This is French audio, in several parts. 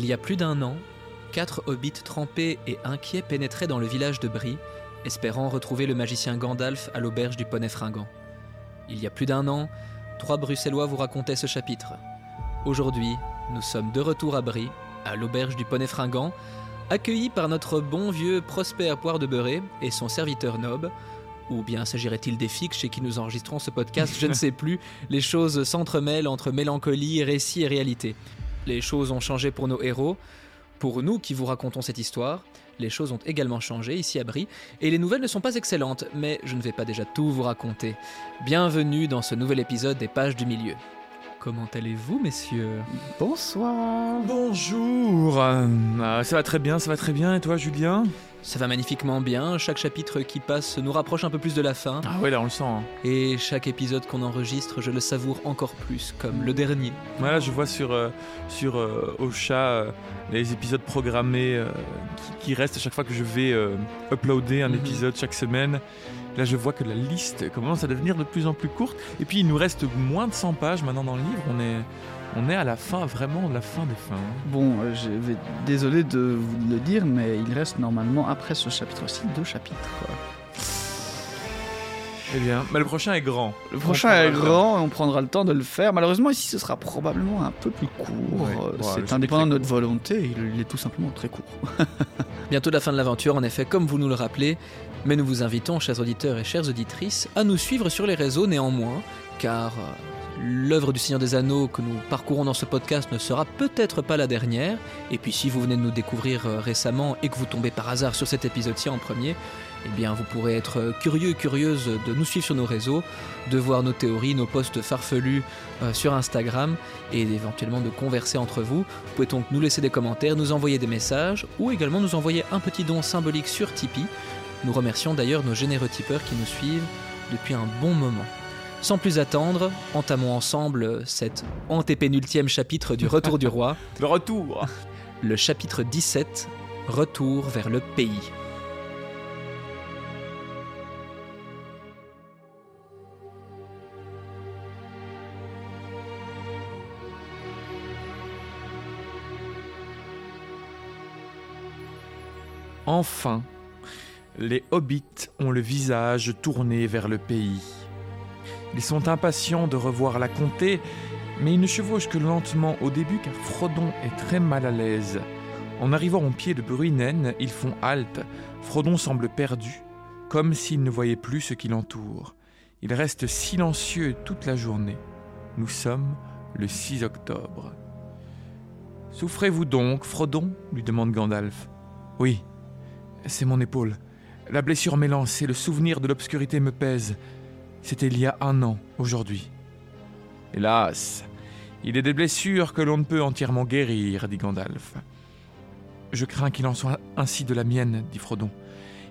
Il y a plus d'un an, quatre hobbits trempés et inquiets pénétraient dans le village de Brie, espérant retrouver le magicien Gandalf à l'auberge du Poney Fringant. Il y a plus d'un an, trois Bruxellois vous racontaient ce chapitre. Aujourd'hui, nous sommes de retour à Brie, à l'auberge du Poney Fringant, accueillis par notre bon vieux Prosper Poire de Beurré et son serviteur Nob. Ou bien s'agirait-il des fixes chez qui nous enregistrons ce podcast Je ne sais plus. Les choses s'entremêlent entre mélancolie, récit et réalité. Les choses ont changé pour nos héros. Pour nous qui vous racontons cette histoire, les choses ont également changé ici à Brie, et les nouvelles ne sont pas excellentes, mais je ne vais pas déjà tout vous raconter. Bienvenue dans ce nouvel épisode des Pages du Milieu. Comment allez-vous, messieurs? Bonsoir. Bonjour. Euh, ça va très bien, ça va très bien. Et toi, Julien? Ça va magnifiquement bien. Chaque chapitre qui passe nous rapproche un peu plus de la fin. Ah ouais, là on le sent. hein. Et chaque épisode qu'on enregistre, je le savoure encore plus, comme le dernier. Voilà, je vois sur euh, sur euh, Ocha euh, les épisodes programmés euh, qui, qui restent à chaque fois que je vais euh, uploader un Mhm. épisode chaque semaine. Là, je vois que la liste commence à devenir de plus en plus courte. Et puis, il nous reste moins de 100 pages maintenant dans le livre. On est on est à la fin, vraiment la fin des fins. Bon, euh, je vais désolé de vous le dire, mais il reste normalement après ce chapitre-ci deux chapitres. Eh bien, mais le prochain est grand. Le prochain est grand et on prendra le temps de le faire. Malheureusement, ici, ce sera probablement un peu plus court. Ouais, Euh, ouais, C'est indépendant de notre volonté, il, il est tout simplement très court. Bientôt la fin de l'aventure, en effet, comme vous nous le rappelez, mais nous vous invitons, chers auditeurs et chères auditrices, à nous suivre sur les réseaux néanmoins, car euh, l'œuvre du Seigneur des Anneaux que nous parcourons dans ce podcast ne sera peut-être pas la dernière, et puis si vous venez de nous découvrir euh, récemment et que vous tombez par hasard sur cet épisode-ci en premier, eh bien vous pourrez être euh, curieux et curieuse de nous suivre sur nos réseaux, de voir nos théories, nos posts farfelus euh, sur Instagram, et éventuellement de converser entre vous. Vous pouvez donc nous laisser des commentaires, nous envoyer des messages ou également nous envoyer un petit don symbolique sur Tipeee. Nous remercions d'ailleurs nos généreux tipeurs qui nous suivent depuis un bon moment. Sans plus attendre, entamons ensemble cet antépénultième chapitre du Retour du Roi, Le retour. le chapitre 17, Retour vers le pays. Enfin, les hobbits ont le visage tourné vers le pays. Ils sont impatients de revoir la comté, mais ils ne chevauchent que lentement au début car Frodon est très mal à l'aise. En arrivant au pied de Bruinen, ils font halte. Frodon semble perdu, comme s'il ne voyait plus ce qui l'entoure. Il reste silencieux toute la journée. Nous sommes le 6 octobre. Souffrez-vous donc, Frodon? lui demande Gandalf. Oui, c'est mon épaule. La blessure m'est lancée, le souvenir de l'obscurité me pèse. C'était il y a un an, aujourd'hui. Hélas, il est des blessures que l'on ne peut entièrement guérir, dit Gandalf. Je crains qu'il en soit ainsi de la mienne, dit Frodon.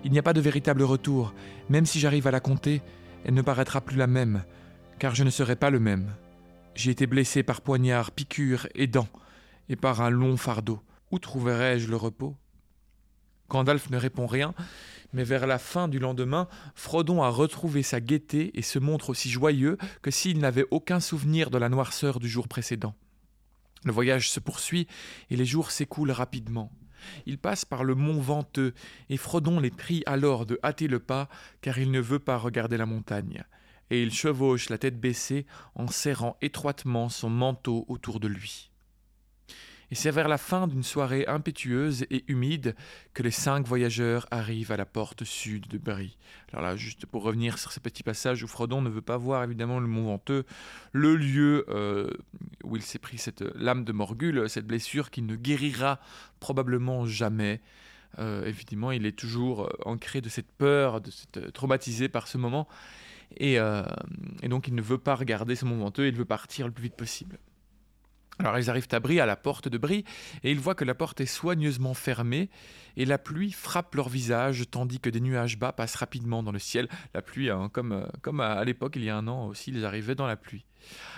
Il n'y a pas de véritable retour. Même si j'arrive à la compter, elle ne paraîtra plus la même, car je ne serai pas le même. J'ai été blessé par poignard, piqûre et dents, et par un long fardeau. Où trouverai-je le repos? Gandalf ne répond rien, mais vers la fin du lendemain, Frodon a retrouvé sa gaieté et se montre aussi joyeux que s'il n'avait aucun souvenir de la noirceur du jour précédent. Le voyage se poursuit et les jours s'écoulent rapidement. Il passe par le mont Venteux et Frodon les prie alors de hâter le pas car il ne veut pas regarder la montagne. Et il chevauche la tête baissée en serrant étroitement son manteau autour de lui. Et c'est vers la fin d'une soirée impétueuse et humide que les cinq voyageurs arrivent à la porte sud de Brie. Alors là, juste pour revenir sur ce petit passage où Frodon ne veut pas voir évidemment le Mont Venteux, le lieu euh, où il s'est pris cette lame de Morgul, cette blessure qui ne guérira probablement jamais. Euh, évidemment, il est toujours euh, ancré de cette peur, de cette, traumatisé par ce moment. Et, et donc, il ne veut pas regarder ce Mont Venteux, il veut partir le plus vite possible. Alors ils arrivent à Brie, à la porte de Brie, et ils voient que la porte est soigneusement fermée, et la pluie frappe leur visage, tandis que des nuages bas passent rapidement dans le ciel. La pluie, hein, comme, euh, comme à, l'époque, il y a un an aussi, ils arrivaient dans la pluie.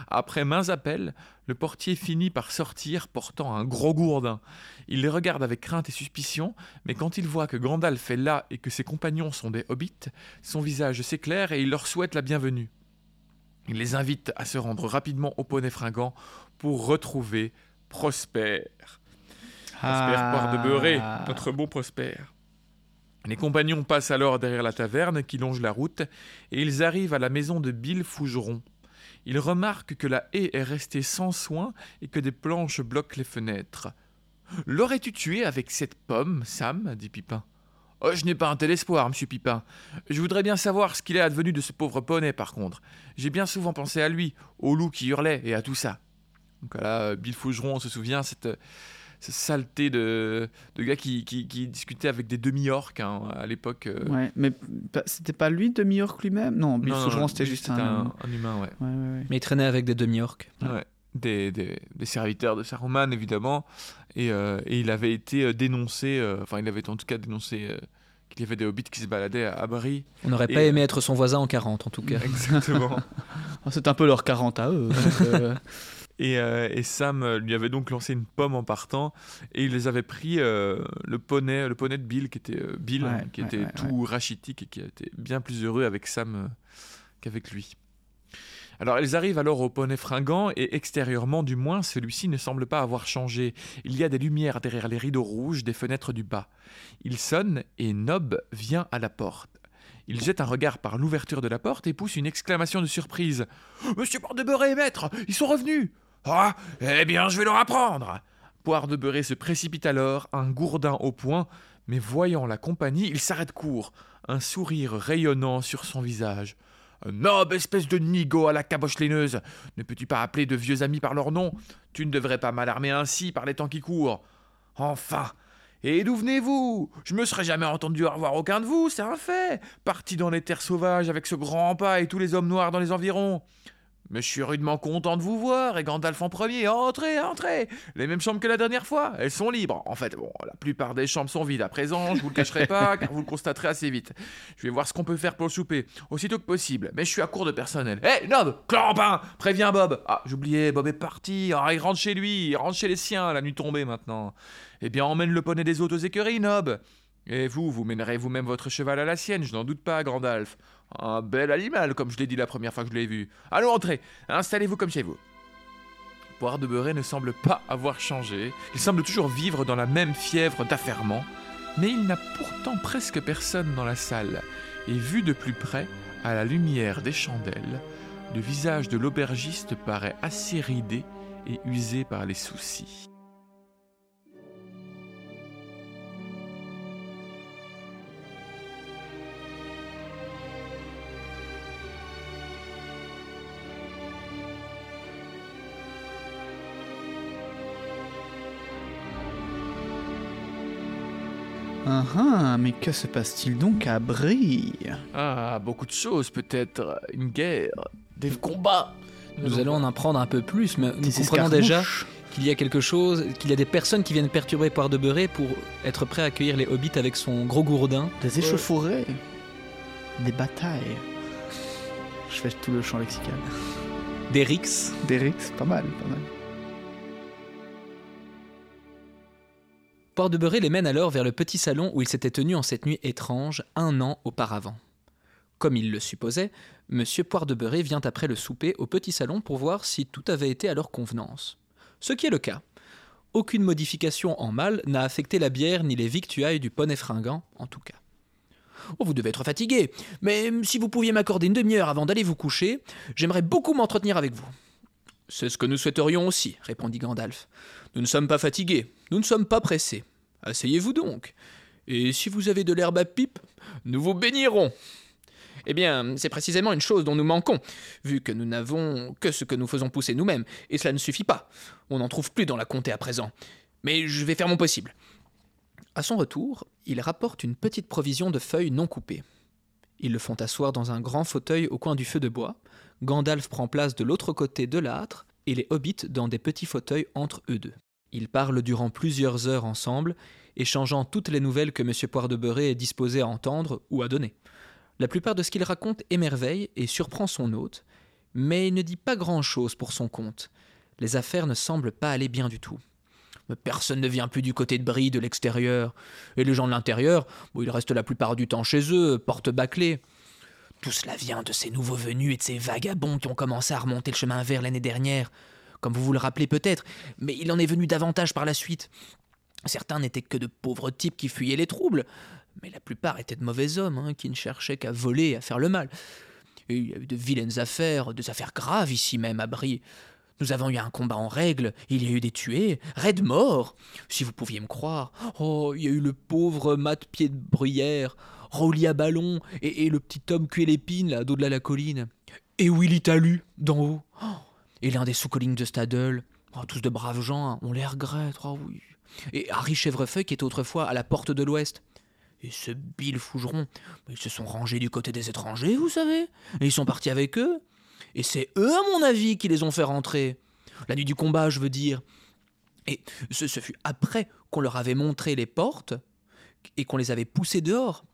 Après maints appels, le portier finit par sortir portant un gros gourdin. Il les regarde avec crainte et suspicion, mais quand il voit que Gandalf est là et que ses compagnons sont des hobbits, son visage s'éclaire et il leur souhaite la bienvenue. Il les invite à se rendre rapidement au poney fringant pour retrouver Prosper. Prosper Poire de Beurré, notre beau Prosper. Les compagnons passent alors derrière la taverne qui longe la route, et ils arrivent à la maison de Bill Fougeron. Ils remarquent que la haie est restée sans soin et que des planches bloquent les fenêtres. L'aurais-tu tué avec cette pomme, Sam? dit Pipin. Oh, je n'ai pas un tel espoir, monsieur Pipin. Je voudrais bien savoir ce qu'il est advenu de ce pauvre poney, par contre. J'ai bien souvent pensé à lui, au loup qui hurlait et à tout ça. Donc là, Bill Fougeron se souvient, cette, cette saleté de, de gars qui, qui, qui discutait avec des demi-orques hein, à l'époque. euh. Ouais, mais c'était pas lui demi-orc lui-même? Non, Bill Fougeron, c'était juste c'était un... un humain, ouais. Ouais, ouais, ouais. Mais il traînait avec des demi-orques. Ouais. Des, des, des serviteurs de Saruman, évidemment. Et, euh, et il avait été euh, dénoncé, euh, enfin, il avait en tout cas dénoncé euh, qu'il y avait des hobbits qui se baladaient à, à Brie. On n'aurait pas aimé être son voisin en 40 en tout cas. Exactement. Oh, C'est un peu leur 40 à eux. donc, euh, Et, euh, et Sam euh, lui avait donc lancé une pomme en partant, et il les avait pris euh, le poney, le poney de Bill, qui était euh, Bill, Ouais, qui ouais, était ouais, tout rachitique et qui était bien plus heureux avec Sam qu'avec lui. Alors ils arrivent alors au poney fringant et extérieurement du moins celui-ci ne semble pas avoir changé. Il y a des lumières derrière les rideaux rouges des fenêtres du bas. Il sonne et Nob vient à la porte. Il jette un regard par l'ouverture de la porte et pousse une exclamation de surprise. Monsieur Porte de Beurré, maître, ils sont revenus. Ah, eh bien, je vais leur apprendre. Poire de Beurré se précipite alors, un gourdin au poing, mais voyant la compagnie, il s'arrête court, un sourire rayonnant sur son visage. Nob, espèce de nigo à la caboche laineuse, ne peux-tu pas appeler de vieux amis par leur nom? Tu ne devrais pas m'alarmer ainsi par les temps qui courent. Enfin Et d'où venez-vous? Je me serais jamais entendu revoir aucun de vous, c'est un fait Parti dans les terres sauvages avec ce grand pas et tous les hommes noirs dans les environs. Mais je suis rudement content de vous voir, et Gandalf en premier. Entrez, entrez Les mêmes chambres que la dernière fois, elles sont libres. En fait, bon, la plupart des chambres sont vides à présent, je vous le cacherai pas, car vous le constaterez assez vite. Je vais voir ce qu'on peut faire pour le souper, aussitôt que possible, mais je suis à court de personnel. Hé, Nob Clampin Préviens Bob Ah, j'oubliais, Bob est parti. Ah, il rentre chez lui, il rentre chez les siens, la nuit tombée maintenant. Eh bien, emmène le poney des autres aux écuries, Nob et vous, vous mènerez vous-même votre cheval à la sienne, je n'en doute pas, Grandalf. Un bel animal, comme je l'ai dit la première fois que je l'ai vu. Allons, entrez, installez-vous comme chez vous. Poire de Beurré ne semble pas avoir changé. Il semble toujours vivre dans la même fièvre d'affairement. Mais il n'a pourtant presque personne dans la salle. Et vu de plus près, à la lumière des chandelles, le visage de l'aubergiste paraît assez ridé et usé par les soucis. Ah ah, mais que se passe-t-il donc à Brie? Ah, beaucoup de choses peut-être. Une guerre, des combats. Nous allons en apprendre un peu plus, mais nous comprenons déjà qu'il y a quelque chose, qu'il y a des personnes qui viennent perturber Poire de Beurré pour être prêts à accueillir les hobbits avec son gros gourdin. Des échauffourées Des batailles Je fais tout le champ lexical. Des rixes. Des rixes, pas mal, pas mal. Poire de Beurré les mène alors vers le petit salon où il s'était tenu en cette nuit étrange un an auparavant. Comme il le supposait, Monsieur Poire vient après le souper au petit salon pour voir si tout avait été à leur convenance. Ce qui est le cas. Aucune modification en mal n'a affecté la bière ni les victuailles du poney fringant, en tout cas. Oh, vous devez être fatigué, mais si vous pouviez m'accorder une demi-heure avant d'aller vous coucher, j'aimerais beaucoup m'entretenir avec vous. C'est ce que nous souhaiterions aussi, répondit Gandalf. Nous ne sommes pas fatigués, nous ne sommes pas pressés. Asseyez-vous donc. Et si vous avez de l'herbe à pipe, nous vous bénirons. Eh bien, c'est précisément une chose dont nous manquons, vu que nous n'avons que ce que nous faisons pousser nous-mêmes, et cela ne suffit pas. On n'en trouve plus dans la comté à présent. Mais je vais faire mon possible. À son retour, il rapporte une petite provision de feuilles non coupées. Ils le font asseoir dans un grand fauteuil au coin du feu de bois. Gandalf prend place de l'autre côté de l'âtre, et les hobbits dans des petits fauteuils entre eux deux. Ils parlent durant plusieurs heures ensemble, échangeant toutes les nouvelles que M. Poire de est disposé à entendre ou à donner. La plupart de ce qu'il raconte émerveille et surprend son hôte, mais il ne dit pas grand-chose pour son compte. Les affaires ne semblent pas aller bien du tout. Personne ne vient plus du côté de Brie, de l'extérieur. Et les gens de l'intérieur, ils restent la plupart du temps chez eux, porte bâclée. Tout cela vient de ces nouveaux venus et de ces vagabonds qui ont commencé à remonter le chemin vert l'année dernière, comme vous vous le rappelez peut-être, mais il en est venu davantage par la suite. Certains n'étaient que de pauvres types qui fuyaient les troubles, mais la plupart étaient de mauvais hommes hein, qui ne cherchaient qu'à voler à faire le mal. Il y a eu de vilaines affaires, des affaires graves ici même à Brie. Nous avons eu un combat en règle, il y a eu des tués, raids morts, si vous pouviez me croire. Oh, il y a eu le pauvre Mat Pied de Bruyère, Rolly à ballon, et, le petit homme cuit l'épine, là, d'au-delà de la colline. Et Willy Talu, d'en haut? Oh, et l'un des sous-collines de Stadel. Oh, tous de braves gens, hein, on les regrette, oh oui. Et Harry Chèvrefeuille qui était autrefois à la porte de l'Ouest. Et ce Bill Fougeron, ils se sont rangés du côté des étrangers, vous savez. Et ils sont partis avec eux. Et c'est eux, à mon avis, qui les ont fait rentrer. La nuit du combat, je veux dire. Et ce, fut après qu'on leur avait montré les portes et qu'on les avait poussés dehors.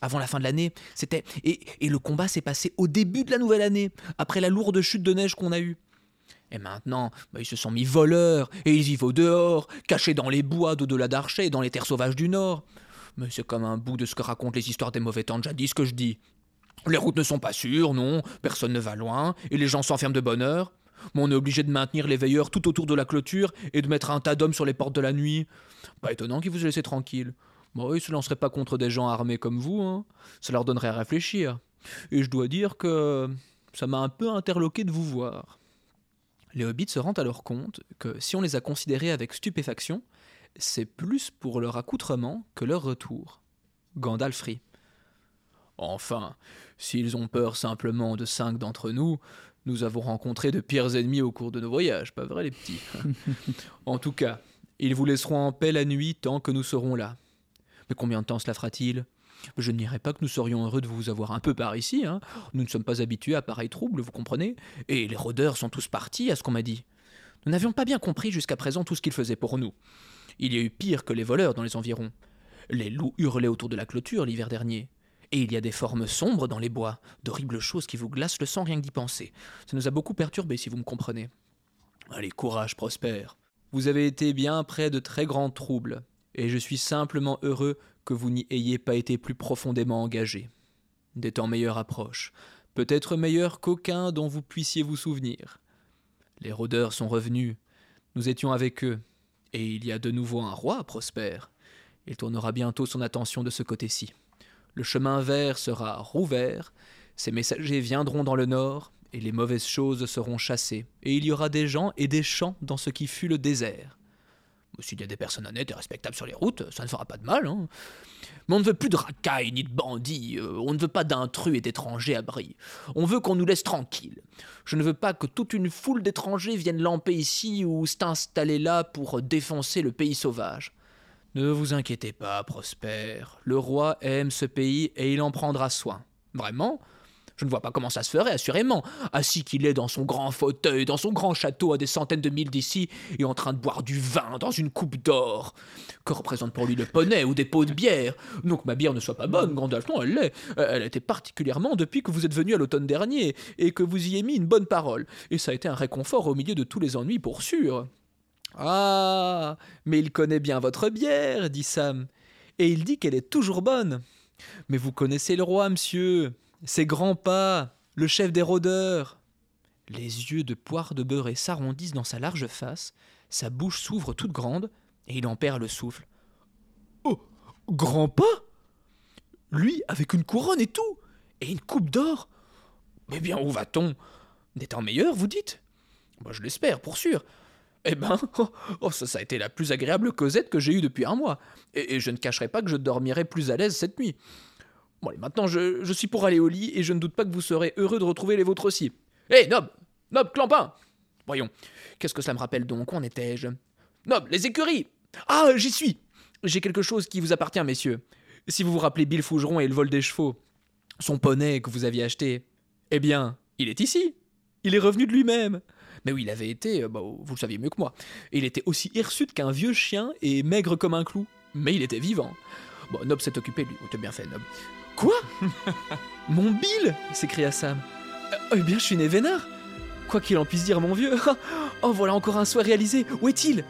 Avant la fin de l'année, c'était. Et, le combat s'est passé au début de la nouvelle année, après la lourde chute de neige qu'on a eue. Et maintenant, bah, ils se sont mis voleurs, et ils vivent au dehors, cachés dans les bois d'au-delà d'Archet et dans les terres sauvages du Nord. Mais c'est comme un bout de ce que racontent les histoires des mauvais temps de jadis que je dis. Les routes ne sont pas sûres, non, personne ne va loin, et les gens s'enferment de bonne heure. Mais on est obligé de maintenir les veilleurs tout autour de la clôture et de mettre un tas d'hommes sur les portes de la nuit. Pas étonnant qu'ils vous aient laissé tranquille. Bon, ils se lanceraient pas contre des gens armés comme vous, hein. Ça leur donnerait à réfléchir. Et je dois dire que ça m'a un peu interloqué de vous voir. Les hobbits se rendent alors compte que si on les a considérés avec stupéfaction, c'est plus pour leur accoutrement que leur retour. Gandalf rit. Enfin, s'ils ont peur simplement de cinq d'entre nous, nous avons rencontré de pires ennemis au cours de nos voyages, pas vrai les petits? En tout cas, ils vous laisseront en paix la nuit tant que nous serons là. Mais combien de temps cela fera-t-il? Je ne dirais pas que nous serions heureux de vous avoir un peu par ici. Hein. Nous ne sommes pas habitués à pareil trouble, vous comprenez? Et les rôdeurs sont tous partis, à ce qu'on m'a dit. Nous n'avions pas bien compris jusqu'à présent tout ce qu'ils faisaient pour nous. Il y a eu pire que les voleurs dans les environs. Les loups hurlaient autour de la clôture l'hiver dernier. Et il y a des formes sombres dans les bois, d'horribles choses qui vous glacent le sang rien que d'y penser. Ça nous a beaucoup perturbés, si vous me comprenez. Allez, courage, Prosper. Vous avez été bien près de très grands troubles, et je suis simplement heureux que vous n'y ayez pas été plus profondément engagé. Des temps meilleurs approchent, peut-être meilleurs qu'aucun dont vous puissiez vous souvenir. Les rôdeurs sont revenus, nous étions avec eux, et il y a de nouveau un roi, Prosper. Il tournera bientôt son attention de ce côté-ci. Le chemin vert sera rouvert, ses messagers viendront dans le nord, et les mauvaises choses seront chassées, et il y aura des gens et des champs dans ce qui fut le désert. S'il y a des personnes honnêtes et respectables sur les routes, ça ne fera pas de mal. Hein. Mais on ne veut plus de racailles ni de bandits, euh, on ne veut pas d'intrus et d'étrangers à Brie. On veut qu'on nous laisse tranquilles. Je ne veux pas que toute une foule d'étrangers viennent lamper ici ou s'installer là pour défoncer le pays sauvage. Ne vous inquiétez pas, Prosper. Le roi aime ce pays et il en prendra soin. Vraiment? Je ne vois pas comment ça se ferait, assurément. Assis qu'il est dans son grand fauteuil, dans son grand château à des centaines de milles d'ici, et en train de boire du vin dans une coupe d'or. Que représente pour lui le poney ou des pots de bière? Non que ma bière ne soit pas bonne, Gandalf, elle l'est. Elle était particulièrement depuis que vous êtes venu à l'automne dernier, et que vous y ayez mis une bonne parole. Et ça a été un réconfort au milieu de tous les ennuis, pour sûr. Ah. Mais il connaît bien votre bière, dit Sam. Et il dit qu'elle est toujours bonne. Mais vous connaissez le roi, monsieur. Ses grands pas, le chef des rôdeurs. Les yeux de poire de beurre s'arrondissent dans sa large face, sa bouche s'ouvre toute grande, et il en perd le souffle. Oh Grand pas? Lui, avec une couronne et tout Et une coupe d'or? Mais bien, où va-t-on? Des temps meilleurs, vous dites? Moi, je l'espère, pour sûr. Eh ben, oh, ça, ça, a été la plus agréable causette que j'ai eue depuis un mois. Et, je ne cacherai pas que je dormirai plus à l'aise cette nuit. Bon, allez, maintenant, je, suis pour aller au lit et je ne doute pas que vous serez heureux de retrouver les vôtres aussi. Hé, Nob Nob, Clampin Voyons, qu'est-ce que cela me rappelle donc? Où en étais-je? Nob, les écuries Ah, j'y suis J'ai quelque chose qui vous appartient, messieurs. Si vous vous rappelez Bill Fougeron et le vol des chevaux, son poney que vous aviez acheté, eh bien, il est ici. Il est revenu de lui-même. Mais oui, il avait été, euh, bah, vous le saviez mieux que moi, il était aussi hirsute qu'un vieux chien et maigre comme un clou. Mais il était vivant. Bon, Nob s'est occupé lui. Oh, bien fait, Nob. Quoi? Mon Bill? s'écria Sam. Euh, eh bien, je suis né vénard. Quoi qu'il en puisse dire, mon vieux. Oh, voilà encore un souhait réalisé. Où est-il?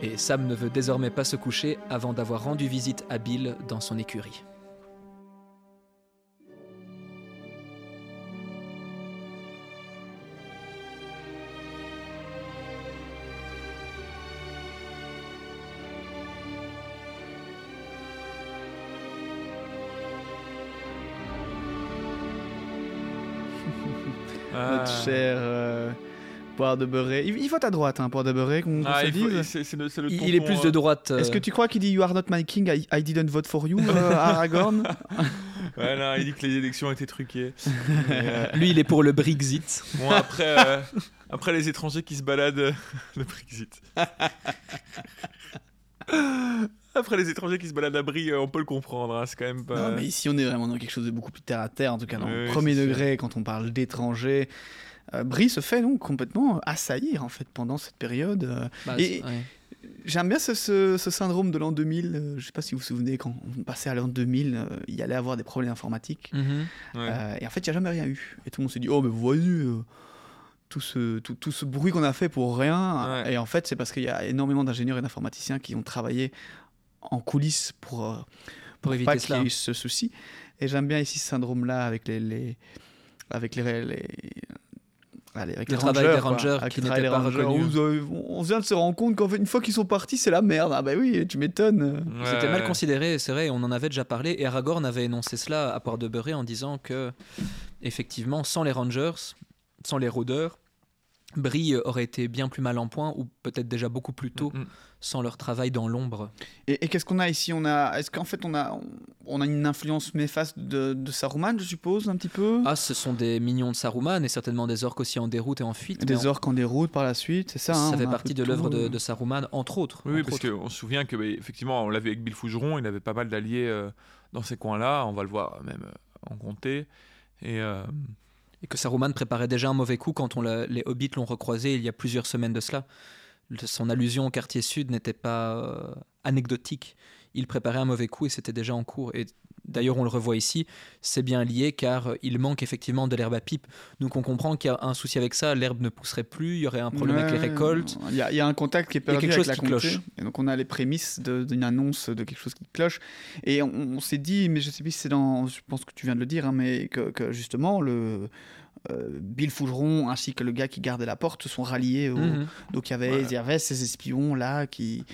Et Sam ne veut désormais pas se coucher avant d'avoir rendu visite à Bill dans son écurie. Notre cher euh, Poire de Beurré. Il, il vote à droite, hein, Poire de Beurré, qu'on Ah, se dise. c'est c'est le, c'est le Il, est plus de euh, droite. Est-ce euh, que tu crois qu'il dit You are not my king, I, I didn't vote for you, euh, Aragorn Ouais, non, il dit que les élections étaient truquées. Euh, Lui, il est pour le Brexit. bon, après, euh, après les étrangers qui se baladent, euh, le Brexit. Après les étrangers qui se baladent à Brie, euh, on peut le comprendre. hein, c'est quand même pas. Non, mais ici, on est vraiment dans quelque chose de beaucoup plus terre à terre, en tout cas dans le premier degré, quand on parle d'étrangers. Euh, Brie se fait donc complètement assaillir en fait pendant cette période. Euh, Bah, Et- ouais. J'aime bien ce, ce- ce syndrome de l'an 2000. euh, je sais pas si vous vous souvenez, quand on passait à l'an 2000, euh, il y allait avoir des problèmes informatiques. Mhm. Ouais. Euh, et en fait, il n'y a jamais rien eu. Et tout le monde s'est dit, oh, mais voyez, euh, tout, ce, tout, tout ce bruit qu'on a fait pour rien. Ouais. Et en fait, c'est parce qu'il y a énormément d'ingénieurs et d'informaticiens qui ont travaillé en coulisses pour, euh, pour, éviter pas qu'il y ait eu ce souci. Et j'aime bien ici ce syndrome-là avec les, les, avec les, les, allez, avec Le les travail rangers, des quoi. rangers Avec qui n'étaient pas rangers. reconnus. On, euh, on vient de se rendre compte qu'en fait, une fois qu'ils sont partis, c'est la merde. Ah bah oui, tu m'étonnes. C'était mal considéré, c'est vrai, on en avait déjà parlé, et Aragorn avait énoncé cela à Port de Beurré en disant que, effectivement, sans les Rangers, sans les rôdeurs, Brie aurait été bien plus mal en point, ou peut-être déjà beaucoup plus tôt, Mm, mm. Sans leur travail dans l'ombre. Et, et qu'est-ce qu'on a ici? On a, est-ce qu'en fait on a, on, a une influence méfaste de, de Saruman, je suppose, un petit peu? Ah, ce sont des mignons de Saruman, et certainement des orques aussi en déroute et en fuite. Des orques en déroute par la suite, c'est ça hein, Ça fait partie de l'œuvre de, de Saruman, entre autres. Oui, oui, parce qu'on se souvient que, bah, effectivement, on l'a vu avec Bill Fougeron, il avait pas mal d'alliés euh, dans ces coins-là. On va le voir même euh, en comté. Et euh, Et que Saruman préparait déjà un mauvais coup quand on les hobbits l'ont recroisé il y a plusieurs semaines de cela. Son allusion au quartier sud n'était pas euh, anecdotique. Il préparait un mauvais coup et c'était déjà en cours. Et d'ailleurs, on le revoit ici, c'est bien lié car euh, il manque effectivement de l'herbe à pipe. Donc on comprend qu'il y a un souci avec ça, l'herbe ne pousserait plus, il y aurait un problème avec les récoltes. Il y, a- il y a un contact qui est Il y a perdu quelque avec chose la qui comté. cloche. Et donc on a les prémices d'une annonce de quelque chose qui cloche. Et on, on s'est dit, mais je sais plus si c'est dans, je pense que tu viens de le dire, hein, mais que, que justement le euh, Bill Fougeron ainsi que le gars qui gardait la porte sont ralliés. au- Mhm. Donc il y avait, Ouais. il y avait ces espions là qui,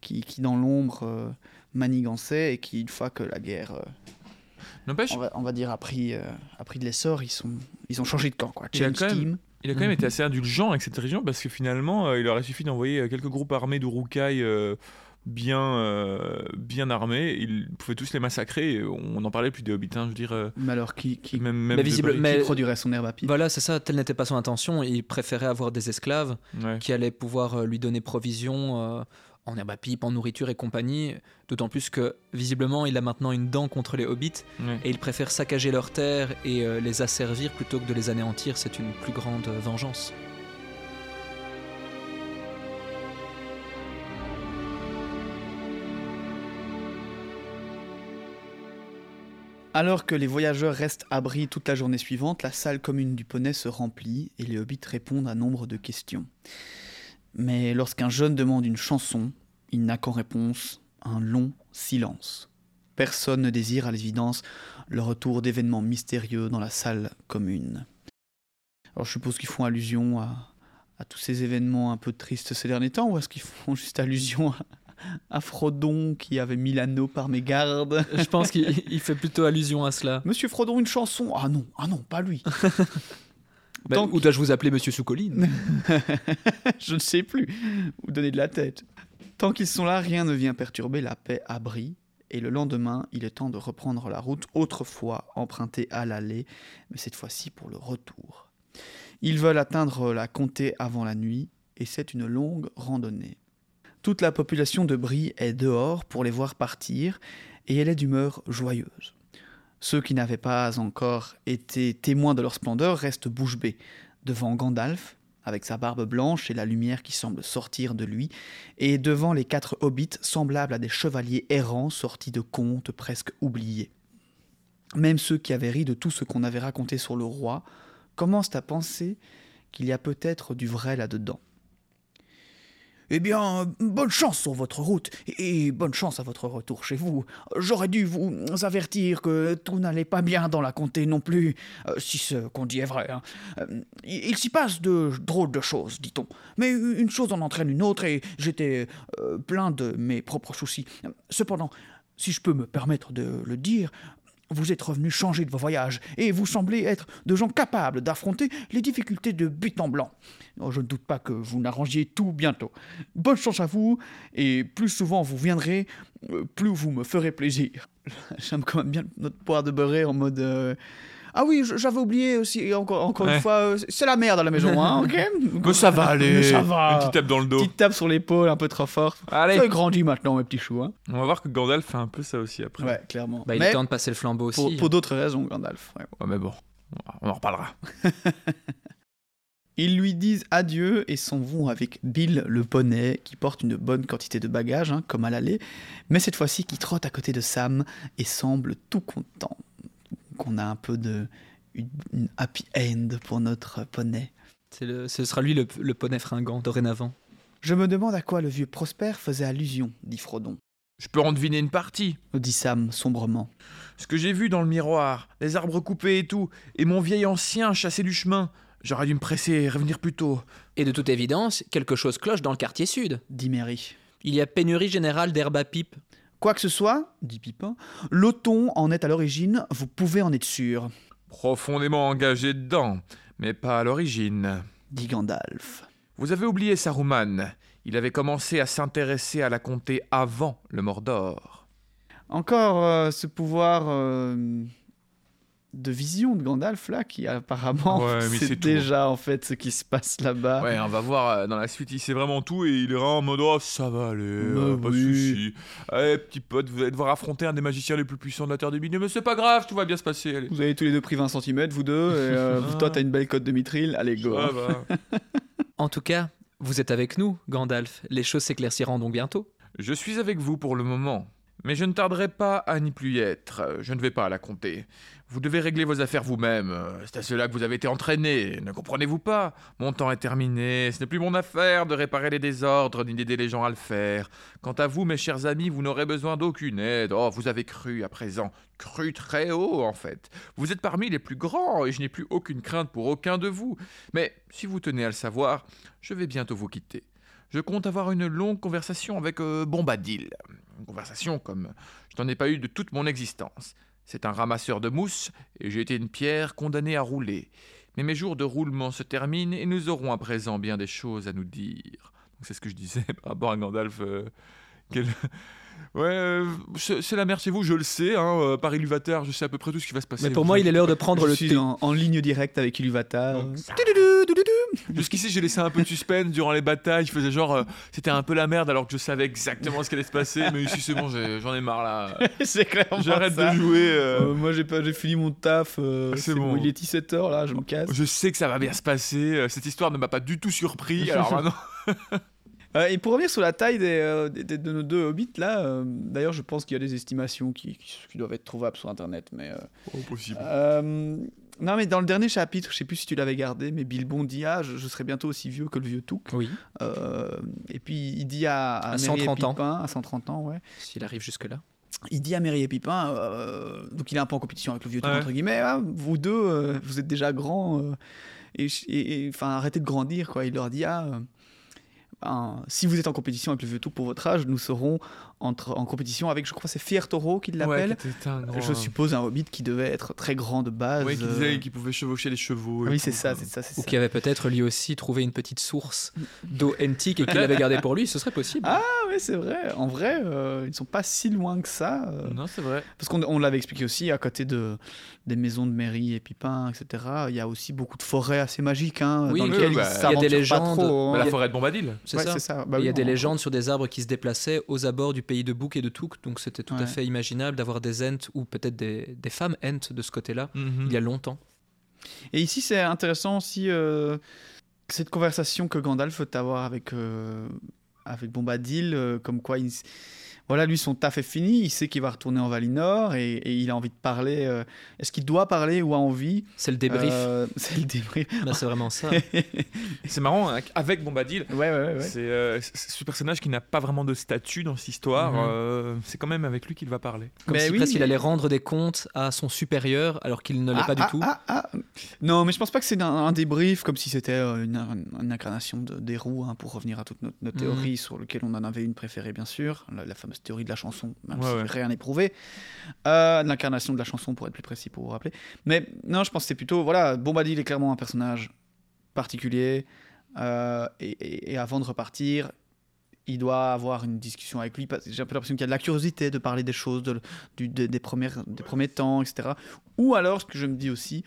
qui, qui dans l'ombre euh, manigançaient et qui une fois que la guerre, euh, on, va, on va dire a pris, euh, a pris de l'essor, ils sont, ils ont changé de camp quoi. Il a quand même- team. il a quand même Mhm. été assez indulgent avec cette région parce que finalement, euh, il aurait suffi d'envoyer quelques groupes armés d'Urukai euh, bien, euh, bien armés. Ils pouvaient tous les massacrer. On en parlait plus des hobbits, hein, je veux dire. euh, Mais alors qui, qui, même, même Mais de visible- mais- qui produirait son herbe à Voilà, c'est ça, telle n'était pas son intention. Il préférait avoir des esclaves Ouais. qui allaient pouvoir lui donner provision euh, en herbe à pipe, en nourriture et compagnie. D'autant plus que visiblement, il a maintenant une dent contre les hobbits et il préfère saccager leurs terres et euh, les asservir plutôt que de les anéantir. C'est une plus grande euh, vengeance. Alors que les voyageurs restent à Brie toute la journée suivante, la salle commune du poney se remplit et les hobbits répondent à nombre de questions. Mais lorsqu'un jeune demande une chanson, il n'a qu'en réponse un long silence. Personne ne désire à l'évidence le retour d'événements mystérieux dans la salle commune. Alors je suppose qu'ils font allusion à, à tous ces événements un peu tristes ces derniers temps, ou est-ce qu'ils font juste allusion à, à Frodon qui avait mis l'anneau par mégarde? Je pense qu'il il fait plutôt allusion à cela. Monsieur Frodon, une chanson? Ah non, ah non, pas lui. Ben, Donc- Ou dois-je vous appeler Monsieur Soucoline Je ne sais plus. Vous donnez de la tête. Tant qu'ils sont là, rien ne vient perturber la paix à Brie. Et le lendemain, il est temps de reprendre la route autrefois empruntée à l'aller, mais cette fois-ci pour le retour. Ils veulent atteindre la comté avant la nuit, et c'est une longue randonnée. Toute la population de Brie est dehors pour les voir partir, et elle est d'humeur joyeuse. Ceux qui n'avaient pas encore été témoins de leur splendeur restent bouche bée devant Gandalf, avec sa barbe blanche et la lumière qui semble sortir de lui, et devant les quatre hobbits semblables à des chevaliers errants sortis de contes presque oubliés. Même ceux qui avaient ri de tout ce qu'on avait raconté sur le roi commencent à penser qu'il y a peut-être du vrai là-dedans. Eh bien, bonne chance sur votre route et bonne chance à votre retour chez vous. J'aurais dû vous avertir que tout n'allait pas bien dans la comté non plus, euh, si ce qu'on dit est vrai. hein. Euh, il s'y passe de drôles de choses, dit-on. Mais une chose en entraîne une autre et j'étais euh, plein de mes propres soucis. Cependant, si je peux me permettre de le dire, Vous êtes revenus changer de vos voyages, et vous semblez être de gens capables d'affronter les difficultés de but en blanc. Oh, je ne doute pas que vous n'arrangiez tout bientôt. Bonne chance à vous, et plus souvent vous viendrez, euh, plus vous me ferez plaisir. J'aime quand même bien notre poire de beurre en mode... euh, Ah oui, j'avais oublié aussi, encore, encore Ouais. une fois, euh, c'est la merde à la maison, hein, ok Mais ça va aller. Mais ça va. Une petite tape dans le dos. Petite tape sur l'épaule un peu trop forte. Allez. Ça a grandi maintenant, mes petits choux. Hein. On va voir que Gandalf fait un peu ça aussi après. Ouais, clairement. Bah, il Mais est temps de passer le flambeau aussi. pour, pour d'autres raisons, Gandalf. ouais. Ouais, mais bon, on en reparlera. Ils lui disent adieu et s'en vont avec Bill le poney, qui porte une bonne quantité de bagages, hein, comme à l'aller, mais cette fois-ci qui trotte à côté de Sam et semble tout content. Qu'on a un peu de une, une happy end pour notre poney. C'est le- ce sera lui le, le poney fringant dorénavant. Je me demande à quoi le vieux Prosper faisait allusion, dit Frodon. Je peux en deviner une partie. Dit Sam sombrement. Ce que j'ai vu dans le miroir, les arbres coupés et tout, et mon vieil ancien chassé du chemin. J'aurais dû me presser et revenir plus tôt. Et de toute évidence, quelque chose cloche dans le quartier sud. dit Mary. Il y a pénurie générale d'herbe à pipe. Quoi que ce soit, dit Pipin, l'auton en est à l'origine, vous pouvez en être sûr, Profondément engagé dedans, mais pas à l'origine. dit Gandalf. Vous avez oublié Saruman. Il avait commencé à s'intéresser à la comté avant le Mordor. Encore euh, ce pouvoir euh, de vision de Gandalf là, qui apparemment Ouais, mais c'est tout. déjà en fait ce qui se passe là-bas. Ouais, on va voir euh, dans la suite, il sait vraiment tout et il est vraiment en mode oh, ça va aller, euh, pas de oui. soucis. Allez, petit pote, vous allez devoir affronter un des magiciens les plus puissants de la Terre des Milieux, mais c'est pas grave, tout va bien se passer. Allez. Vous avez tous les deux pris 20 cm, vous deux, et euh, Ah. toi t'as une belle cote de mitril, allez go. Ça va. En tout cas, vous êtes avec nous, Gandalf. Les choses s'éclairciront donc bientôt. Je suis avec vous pour le moment, mais je ne tarderai pas à n'y plus être. Je ne vais pas la comté. Vous devez régler vos affaires vous-même. C'est à cela que vous avez été entraîné. Ne comprenez-vous pas? Mon temps est terminé. Ce n'est plus mon affaire de réparer les désordres ni d'aider les gens à le faire. Quant à vous, mes chers amis, vous n'aurez besoin d'aucune aide. Oh, vous avez cru à présent. Cru très haut, en fait. Vous êtes parmi les plus grands et je n'ai plus aucune crainte pour aucun de vous. Mais si vous tenez à le savoir, je vais bientôt vous quitter. Je compte avoir une longue conversation avec euh, Bombadil. Une conversation comme je n'en ai pas eu de toute mon existence. C'est un ramasseur de mousse et j'ai été une pierre condamnée à rouler. Mais mes jours de roulement se terminent et nous aurons à présent bien des choses à nous dire. Donc c'est ce que je disais par rapport à Gandalf. euh, quel- Ouais, euh, c'est la mer chez vous, je le sais. Hein, euh, par Ilúvatar, je sais à peu près tout ce qui va se passer. Mais pour moi, il est l'heure de prendre Je le thé. en, en ligne directe avec Iluvatar. Jusqu'ici, j'ai laissé un peu de suspense durant les batailles. Je faisais genre, euh, c'était un peu la merde alors que je savais exactement ce qui allait se passer. Mais ici, c'est bon, j'en ai marre là. c'est clairement J'arrête de jouer. euh, Euh, moi j'ai pas, j'ai fini mon taf. euh, C'est bon. bon. Il est 17h là, je me casse. Je sais que ça va bien se passer. Cette histoire ne m'a pas du tout surpris. Alors maintenant. Et pour revenir sur la taille des, euh, des- des- de nos deux hobbits là, euh, d'ailleurs je pense qu'il y a des estimations qui, qui- qui doivent être trouvables sur internet. Mais euh, Oh, possible. Non mais dans le dernier chapitre, je sais plus si tu l'avais gardé, mais Bilbon dit ah je, je serai bientôt aussi vieux que le vieux Touk. Oui, Euh, et puis il dit à, À Merry 130 et ans. Pipin, à 130 ans ouais. s'il arrive jusque-là. Il dit à Merry et Pipin, euh, donc il est un peu en compétition avec le vieux Touk Ouais. entre guillemets, Ah, vous deux euh, vous êtes déjà grands euh, et, enfin arrêtez de grandir quoi. Il leur dit ah euh, ben, si vous êtes en compétition avec le vieux Touk pour votre âge, nous serons entre, en compétition avec, je crois, c'est Fier l'appelle. Ouais, qui grand- je suppose un hobbit qui devait être très grand de base. Ouais, qui euh, disait qu'il pouvait chevaucher les chevaux. et Oui, c'est ça, c'est Ou qui avait peut-être lui aussi trouvé une petite source d'eau antique et qu'il avait gardée pour lui, ce serait possible. Ah oui, c'est vrai. En vrai, euh, ils ne sont pas si loin que ça. euh, Non, c'est vrai. Parce qu'on on l'avait expliqué aussi, à côté de, des maisons de mairie et Pipin, etc., il y a aussi beaucoup de forêts assez magiques hein, Oui, dans oui, bah, ils il y a des légendes. trop, Bah, hein. la forêt de Bombadil. c'est Ouais, ça. Bah il y a oui, des légendes sur des arbres qui se déplaçaient aux abords du pays de Bouc et de Touk, donc c'était tout à fait imaginable d'avoir des ents ou peut-être des, des femmes ents de ce côté-là, Mhm. il y a longtemps. Et ici, c'est intéressant aussi euh, cette conversation que Gandalf peut avoir avec, euh, avec Bombadil, euh, comme quoi il, voilà, lui, son taf est fini, il sait qu'il va retourner en Valinor et, et il a envie de parler. euh, Est-ce qu'il doit parler ou a envie? C'est le débrief, Euh, C'est le débrief. Bah, c'est vraiment ça. C'est marrant, hein, avec Bombadil. Ouais, ouais, ouais. ouais. C'est euh, ce personnage qui n'a pas vraiment de statut dans cette histoire. Mhm. euh, c'est quand même avec lui qu'il va parler. Comme Mais si oui, presque il allait rendre des comptes à son supérieur alors qu'il ne l'est Ah, pas du ah, tout. ah, ah. Non, mais je pense pas que c'est un, un débrief comme si c'était euh, une, une incarnation de, des roues, hein, pour revenir à toutes nos, nos Mhm. théories sur lesquelles on en avait une préférée, bien sûr, la, fameuse théorie de la chanson, même Ouais, si ouais. rien n'est prouvé, euh, l'incarnation de la chanson pour être plus précis pour vous rappeler. Mais non, je pense que c'est plutôt voilà, Bombadil est clairement un personnage particulier euh, et, et- et avant de repartir. Il doit avoir une discussion avec lui. J'ai un peu l'impression qu'il y a de la curiosité de parler des choses, de- du- des, des premières, des premiers temps, etc. Ou alors, ce que je me dis aussi,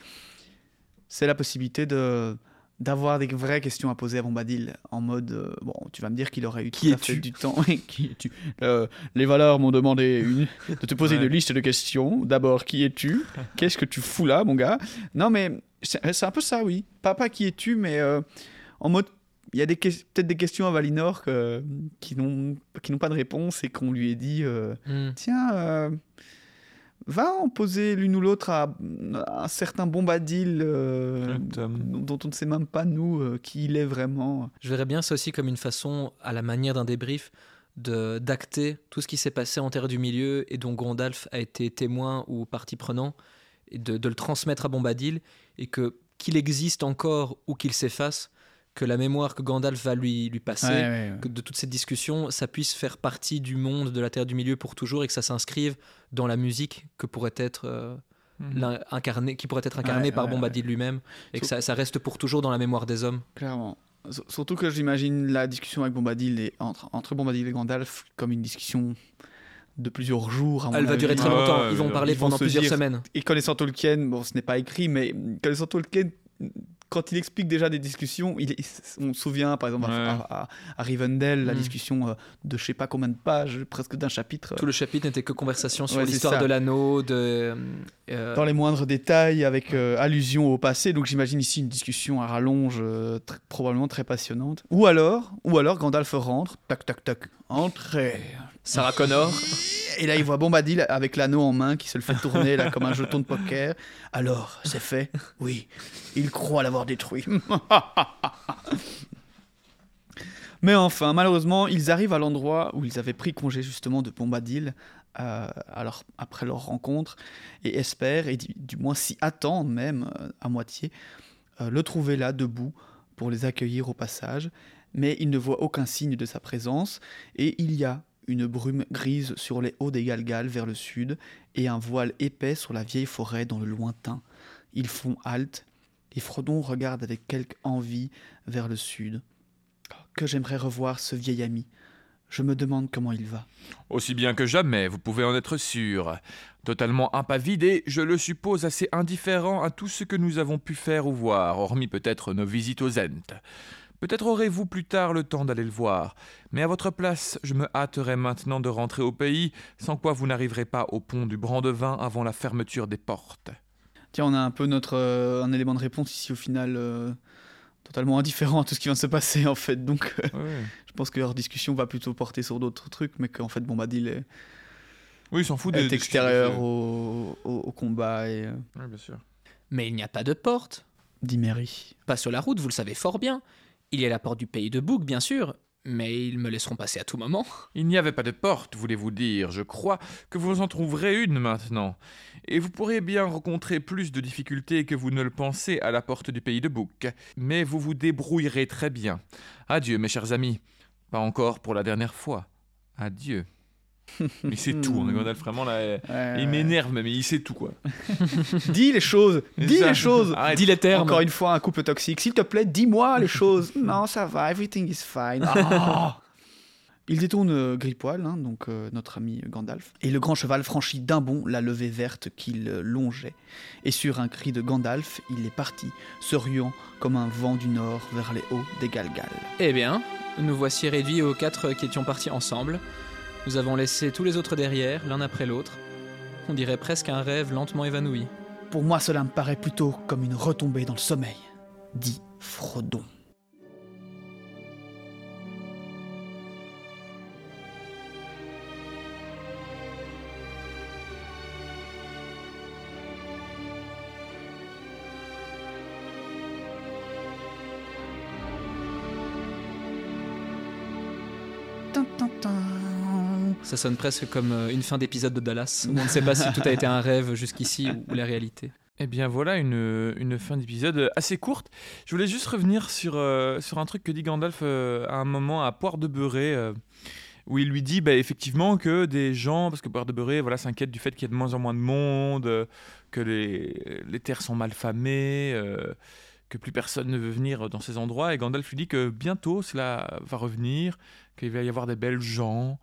c'est la possibilité de d'avoir des vraies questions à poser à Bombadil en mode euh, bon tu vas me dire qu'il aurait eu Qui tout à fait es-tu du temps. Qui es-tu Euh, les valeurs m'ont demandé une- de te poser Ouais. une liste de questions. D'abord qui es-tu? Qu'est-ce que tu fous là mon gars? Non mais c'est un peu ça oui. Pas pas qui es-tu? Mais euh, en mode il y a peut-être des questions à Valinor que- qui n'ont qui n'ont pas de réponse et qu'on lui ait dit euh, Hmm. tiens, euh, va en poser l'une ou l'autre à, à un certain Bombadil euh, dont on ne sait même pas, nous, euh, qui il est vraiment. Je verrais bien ça aussi comme une façon, à la manière d'un débrief, de d'acter tout ce qui s'est passé en Terre du Milieu et dont Gandalf a été témoin ou partie prenant, et de, de le transmettre à Bombadil, et que qu'il existe encore ou qu'il s'efface, que la mémoire que Gandalf va lui, lui passer, que de toute cette discussion, ça puisse faire partie du monde de la Terre du Milieu pour toujours et que ça s'inscrive dans la musique que pourrait être euh, Mhm. incarné, qui pourrait être incarné Ouais, par ouais, Bombadil lui-même et que ça, ça reste pour toujours dans la mémoire des hommes. Clairement. S- Surtout que j'imagine la discussion avec Bombadil et entre, entre Bombadil et Gandalf comme une discussion de plusieurs jours. à mon Elle va durer très longtemps. Ils vont parler ils vont pendant se plusieurs dire- semaines. Et connaissant Tolkien, bon, ce n'est pas écrit, mais connaissant Tolkien, quand il explique déjà des discussions, il est- on se souvient par exemple à- Ouais. à, à- à Rivendell, la Mm. discussion euh, de je sais pas combien de pages, presque d'un chapitre. Tout le chapitre n'était que conversation sur Ouais, l'histoire de l'anneau, de. euh, dans les moindres détails, avec euh, allusion au passé. Donc j'imagine ici une discussion à rallonge, euh, tr- probablement très passionnante. Ou alors, ou alors Gandalf rentre, tac tac tac, entrez. Sarah Connor. Et là il voit Bombadil avec l'anneau en main qui se le fait tourner là comme un jeton de poker. Alors, c'est fait? Oui. Il croit l'avoir détruit. Mais enfin, malheureusement, ils arrivent à l'endroit où ils avaient pris congé justement de Bombadil euh, alors, après leur rencontre et espèrent, et du, moins s'y attendent même euh, à moitié, euh, le trouver là, debout, pour les accueillir au passage. Mais ils ne voient aucun signe de sa présence et il y a une brume grise sur les hauts des Galgal vers le sud et un voile épais sur la vieille forêt dans le lointain. Ils font halte et Frodon regarde avec quelque envie vers le sud. Que j'aimerais revoir ce vieil ami. Je me demande comment il va. Aussi bien que jamais, vous pouvez en être sûr. Totalement impavide et, je le suppose, assez indifférent à tout ce que nous avons pu faire ou voir, hormis peut-être nos visites aux Ent. Peut-être aurez-vous plus tard le temps d'aller le voir, mais à votre place, je me hâterai maintenant de rentrer au pays, sans quoi vous n'arriverez pas au pont du Brandevin avant la fermeture des portes. Tiens, on a un peu notre euh, un élément de réponse ici au final euh, totalement indifférent à tout ce qui vient de se passer en fait. Donc euh, je pense que leur discussion va plutôt porter sur d'autres trucs, mais qu'en fait Bombadil est, Oui, s'en fout est des extérieur au, au- au combat et euh, Oui, bien sûr. Mais il n'y a pas de porte. dit Mary. Pas sur la route, vous le savez fort bien. Il y a la porte du pays de Bouc, bien sûr. Mais ils me laisseront passer à tout moment. Il n'y avait pas de porte, voulez-vous dire. Je crois que vous en trouverez une maintenant. Et vous pourrez bien rencontrer plus de difficultés que vous ne le pensez à la porte du pays de Bouc. Mais vous vous débrouillerez très bien. Adieu, mes chers amis. Pas encore pour la dernière fois. Adieu. Mais c'est tout, hein, Gandalf, vraiment là. Ouais, Il ouais. m'énerve, mais il sait tout, quoi. Dis les choses, dis les choses. Arrête. Dis les termes. Encore une fois, un couple toxique. S'il te plaît, dis-moi les choses. non, ça va, everything is fine. Ah. Il détourne euh, Gripoil, hein, donc euh, notre ami Gandalf, et le grand cheval franchit d'un bond la levée verte qu'il euh, longeait. Et sur un cri de Gandalf, il est parti, se ruant comme un vent du nord vers les hauts des Galgal. Eh bien, nous voici réduits aux quatre qui étions partis ensemble. Nous avons laissé tous les autres derrière, l'un après l'autre. On dirait presque un rêve lentement évanoui. Pour moi, cela me paraît plutôt comme une retombée dans le sommeil, dit Frodon. Sonne presque comme euh, une fin d'épisode de Dallas, on ne sait pas si tout a été un rêve jusqu'ici ou la réalité. Eh bien voilà une, une fin d'épisode assez courte. Je voulais juste revenir sur, euh, sur un truc que dit Gandalf euh, à un moment à Poire de Beurré, où il lui dit bah, effectivement que des gens, parce que Boire de Beurré voilà, s'inquiète du fait qu'il y a de moins en moins de monde, que les, les, terres sont mal famées, que plus personne ne veut venir dans ces endroits. Et Gandalf lui dit que bientôt cela va revenir, qu'il va y avoir des belles gens,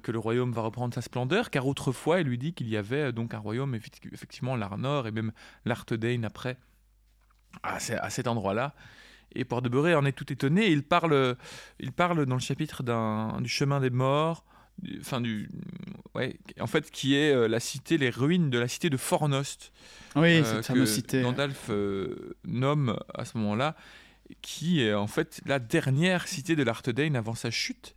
que le royaume va reprendre sa splendeur, car autrefois il lui dit qu'il y avait donc un royaume, effectivement l'Arnor et même l'Arthedain après, à, cet endroit-là. Et Port de Beurré en est tout étonné. Il parle, il parle dans le chapitre du chemin des morts, enfin du, ouais, en fait, qui est euh, la cité, les ruines de la cité de Fornost. Oui, euh, cette fameuse cité. Gandalf euh, nomme à ce moment-là, qui est en fait la dernière cité de l'Arthedain avant sa chute.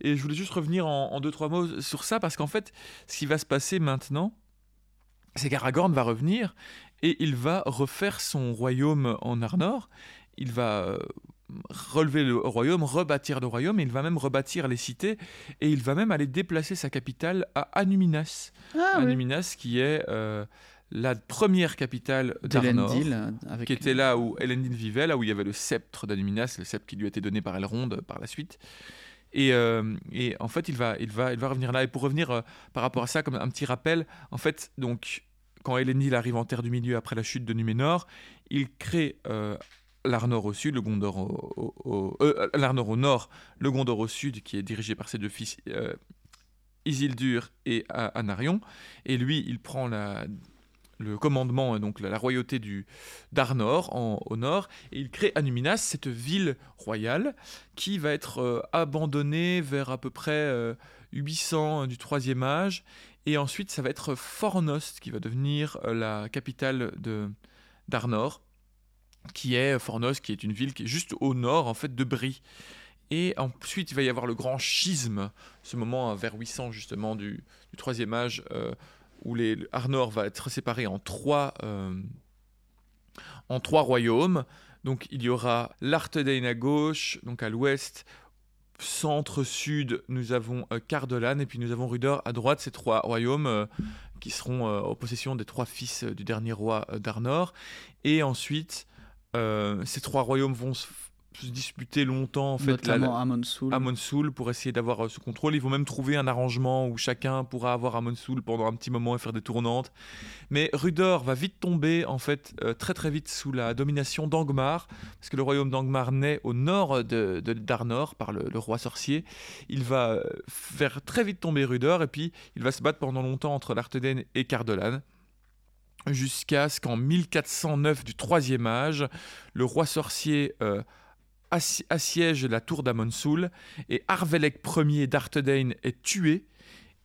Et je voulais juste revenir en, en deux trois mots sur ça parce qu'en fait, ce qui va se passer maintenant, c'est qu'Aragorn va revenir et il va refaire son royaume en Arnor il va euh, relever le royaume, rebâtir le royaume, et il va même rebâtir les cités, et il va même aller déplacer sa capitale à Anuminas. Ah, Anuminas qui est euh, la première capitale d'Arnor, qui était là où Elendil vivait, là où il y avait le sceptre d'Anuminas, le sceptre qui lui a été donné par Elrond par la suite. Et, euh, et, en fait, il va, il, va, il va revenir là. Et pour revenir par rapport à ça, comme un petit rappel, en fait, donc, quand Elendil arrive en Terre du Milieu après la chute de Numénor, il crée l'Arnor au sud, le Gondor au, euh, au nord, le Gondor au sud, qui est dirigé par ses deux fils euh, Isildur et Anarion. Et lui, il prend la, le commandement, donc la, royauté du d'Arnor au nord, et il crée Anuminas, cette ville royale, qui va être euh, abandonnée vers à peu près 800 du troisième âge. Et ensuite, ça va être Fornost qui va devenir la capitale de d'Arnor qui est Fornos, qui est une ville qui est juste au nord en fait de Brie. Et ensuite, il va y avoir le grand schisme, ce moment vers 800 justement du, troisième âge, euh, où les, Arnor va être séparé en trois, euh, en trois royaumes. Donc il y aura l'Arthedain à gauche, donc à l'ouest, centre-sud, nous avons euh, Cardolan, et puis nous avons Rudor à droite, ces trois royaumes qui seront en possession des trois fils du dernier roi d'Arnor. Et ensuite, euh, ces trois royaumes vont se, disputer longtemps en fait notamment Amon Sul pour essayer d'avoir euh, ce contrôle. Ils vont même trouver un arrangement où chacun pourra avoir Amon Sul pendant un petit moment et faire des tournantes. Mais Rudor va vite tomber en fait euh, très très vite sous la domination d'Angmar parce que le royaume d'Angmar naît au nord de, d'Arnor par le, roi sorcier. Il va faire très vite tomber Rudor et puis il va se battre pendant longtemps entre l'Arthedain et Cardolan jusqu'à ce qu'en 1409 du troisième âge, le roi sorcier euh, assiège la tour d'Amonsoul et Arvelec Ier d'Arthedain est tué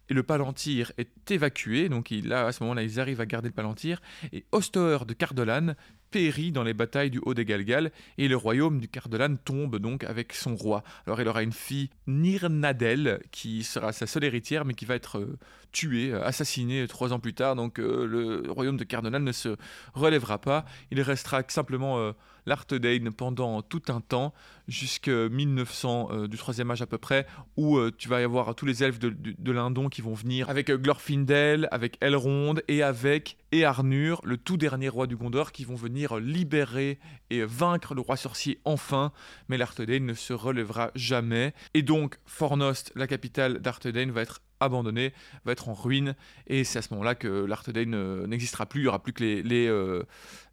et le Palantir est évacué. Donc il, là, à ce moment-là, ils arrivent à garder le Palantir. Et Ostoer de Cardolan périt dans les batailles du Haut des Galgal et le royaume du Cardolan tombe donc avec son roi. Alors il aura une fille Nirnadel qui sera sa seule héritière mais qui va être euh, tuée, euh, assassinée trois ans plus tard. Donc euh, le royaume de Cardolan ne se relèvera pas. Il restera simplement l'Arthedain pendant tout un temps, jusqu'à 1900 du troisième âge à peu près, où tu vas y avoir tous les elfes de, Lindon qui vont venir avec Glorfindel, avec Elrond et avec Earnur, le tout dernier roi du Gondor, qui vont venir libérer et vaincre le roi sorcier enfin, mais l'Arthedain ne se relèvera jamais. Et donc, Fornost, la capitale d'Arthedain, va être abandonnée, va être en ruine, et c'est à ce moment-là que l'Arthedain euh, n'existera plus, il n'y aura plus que les, les, euh,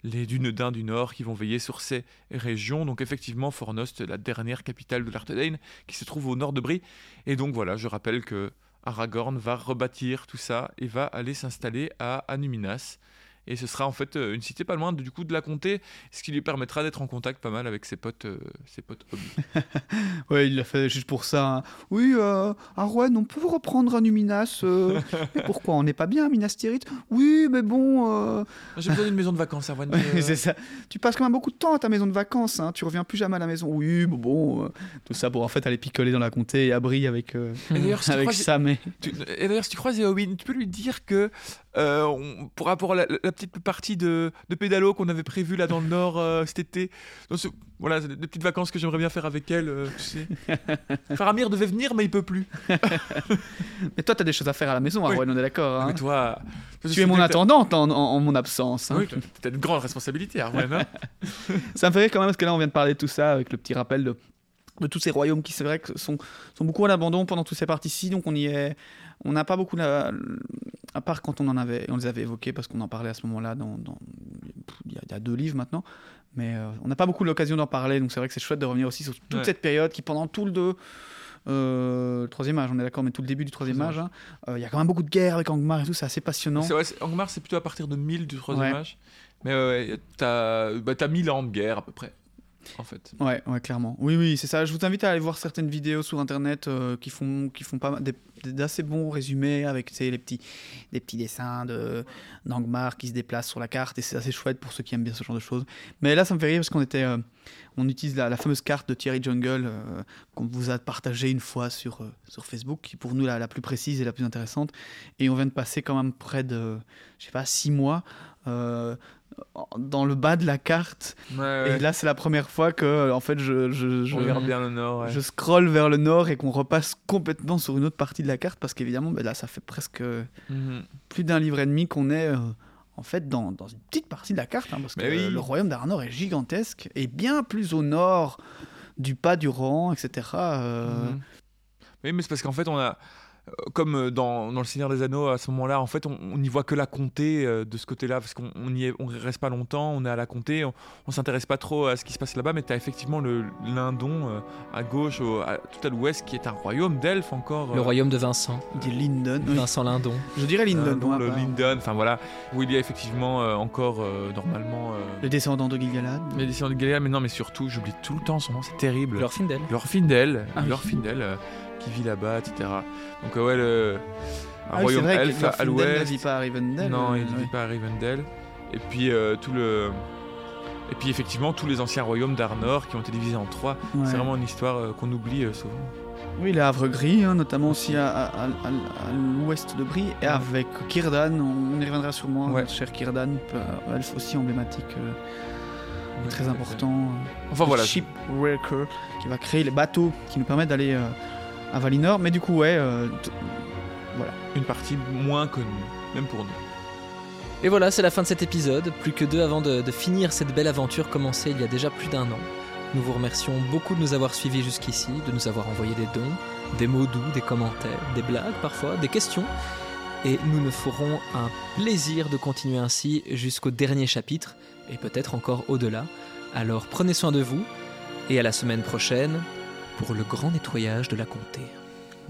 les Dunedins du Nord qui vont veiller sur ces régions. Donc effectivement, Fornost, la dernière capitale de l'Arthedain, qui se trouve au nord de Brie. Et donc voilà, je rappelle que Aragorn va rebâtir tout ça et va aller s'installer à Anuminas et ce sera en fait euh, une cité pas loin du coup de la comté, ce qui lui permettra d'être en contact pas mal avec ses potes, euh, ses potes ouais, il l'a fait juste pour ça. Hein. Oui, euh, Arwen, on peut reprendre un Numinas. Euh, mais pourquoi On n'est pas bien à Minas Tirith? Oui, mais bon. J'ai besoin d'une maison de vacances, Arwen. c'est ça. Tu passes quand même beaucoup de temps à ta maison de vacances. Hein. Tu reviens plus jamais à la maison. Oui, mais bon. tout ça pour en fait aller picoler dans la comté et à Brie avec, avec Sam. Et, d'ailleurs, si tu croises Eowyn, tu peux lui dire que on, pour rapport à la petite partie de, de pédalo qu'on avait prévu là dans le nord euh, cet été. voilà, des petites vacances que j'aimerais bien faire avec elle. Euh, tu sais. Faramir devait venir, mais il peut plus. mais toi, tu as des choses à faire à la maison, oui. on est d'accord. Hein. Mais toi, tu es mon attendante en, mon absence. Hein. Oui, tu as une grande responsabilité, Arwen. Hein. ça me ferait quand même, parce que là, on vient de parler de tout ça avec le petit rappel de de tous ces royaumes qui, c'est vrai, que sont, sont beaucoup à l'abandon pendant toutes ces parties-ci. Donc on y est. On n'a pas beaucoup. La, à part quand on en avait, on les avait évoqués parce qu'on en parlait à ce moment-là dans, dans- il, y a, il y a deux livres maintenant. Mais euh, on n'a pas beaucoup l'occasion d'en parler. Donc c'est vrai que c'est chouette de revenir aussi sur toute Ouais. cette période qui, pendant tout le deux. euh, le troisième âge, on est d'accord, mais tout le début du troisième âge, hein, euh, il y a quand même beaucoup de guerres avec Angmar et tout, c'est assez passionnant. C'est c'est- Angmar, c'est plutôt à partir de 1000 du troisième Ouais. âge. Mais ouais, ouais, t'as bah, t'as 1000 ans de guerre à peu près, en. Ouais, ouais, clairement. Oui, oui, c'est ça. Je vous invite à aller voir certaines vidéos sur internet euh, qui font, qui font pas d'assez bons résumés avec les petits, des petits dessins de d'Angmar qui se déplacent sur la carte et c'est assez chouette pour ceux qui aiment bien ce genre de choses. Mais là, ça me fait rire parce qu'on était, euh, on utilise la, la fameuse carte de Thierry Jungle euh, qu'on vous a partagée une fois sur euh, sur Facebook, qui est pour nous la, la plus précise et la plus intéressante. Et on vient de passer quand même près de, je sais pas, six mois. euh, dans le bas de la carte Ouais, et là, c'est la première fois que, en fait, je, je, je, regarde bien le nord. ouais. je scrolle vers le nord et qu'on repasse complètement sur une autre partie de la carte parce qu'évidemment, ben là, ça fait presque Mhm. plus d'un livre et demi qu'on est. en fait, dans, dans une petite partie de la carte, hein, parce que oui. le royaume d'Arnor est gigantesque et bien plus au nord du pas du Rohan, etc. euh, Mhm. Oui, mais c'est parce qu'en fait, on a. Comme euh, dans, dans Le Seigneur des Anneaux, à ce moment-là, en fait, on n'y voit que la comté euh, de ce côté-là, parce qu'on on y est, on reste pas longtemps, on est à la comté, on, on s'intéresse pas trop à ce qui se passe là-bas, mais tu as effectivement le Lindon euh, à gauche, au- à- tout à l'ouest, qui est un royaume d'elfes encore. Le royaume de Vincent, dit Linden. oui. Vincent Lindon. Je dirais Linden. Lindon, ma le part. Linden, enfin voilà, où il y a effectivement euh, encore euh, normalement euh, Le descendant de Gilgalad. les descendants de Galéa, mais non, mais surtout, j'oublie tout le temps son nom, c'est terrible. Glorfindel. Glorfindel, Ah oui. Glorfindel, euh, qui vit là-bas, etc. Donc euh, ouais, le un Ah royaume elfe à Glorfindel ne l'ouest. vit pas à Rivendell. Non, euh, il ne ouais. vit pas à Rivendell. Et puis euh, tout le et puis effectivement tous les anciens royaumes d'Arnor qui ont été divisés en trois. Ouais. C'est vraiment une histoire euh, qu'on oublie souvent. Oui, les Havre Gris, hein, notamment aussi à, à- à- à- à l'ouest de Brie, et avec Kirdan, on y reviendra sûrement, Ouais. notre cher Kirdan, elfe aussi emblématique, euh, Ouais, très important. Enfin voilà. Shipwrecker, qui va créer les bateaux qui nous permettent d'aller euh, à Valinor, mais du coup, ouais, euh, t- Une partie moins connue, même pour nous. Et voilà, c'est la fin de cet épisode. Plus que deux avant de, de finir cette belle aventure commencée il y a déjà plus d'un an. Nous vous remercions beaucoup de nous avoir suivis jusqu'ici, de nous avoir envoyé des dons, des mots doux, des commentaires, des blagues parfois, des questions. Et nous nous ferons un plaisir de continuer ainsi jusqu'au dernier chapitre, et peut-être encore au-delà. Alors prenez soin de vous, et à la semaine prochaine pour le grand nettoyage de la comté.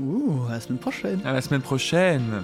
ouh, à la semaine prochaine. À la semaine prochaine.